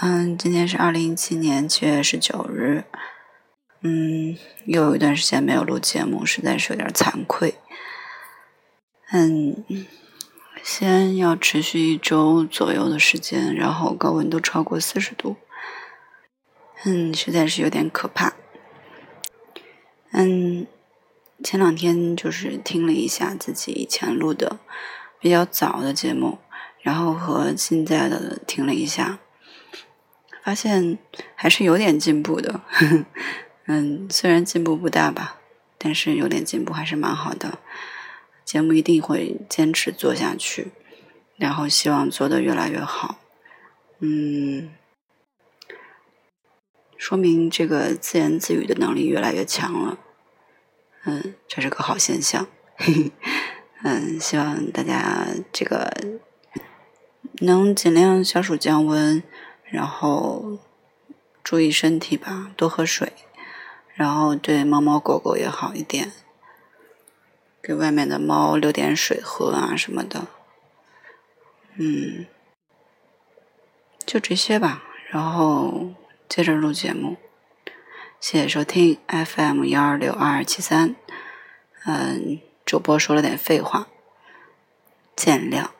嗯，今天是二零一七年七月十九日。嗯，又有一段时间没有录节目，实在是有点惭愧。嗯，先要持续一周左右的时间，然后高温都超过四十度。嗯，实在是有点可怕。嗯，前两天就是听了一下自己以前录的比较早的节目，然后和现在的听了一下，发现还是有点进步的。嗯，虽然进步不大吧，但是有点进步还是蛮好的。节目一定会坚持做下去，然后希望做的越来越好。嗯，说明这个自言自语的能力越来越强了。嗯，这是个好现象。嗯，希望大家这个能尽量消暑降温，然后注意身体吧，多喝水。然后对猫猫狗狗也好一点，给外面的猫留点水喝啊什么的，嗯，就这些吧。然后接着录节目，谢谢收听 FM 幺二六二二七三。嗯，主播说了点废话，见谅。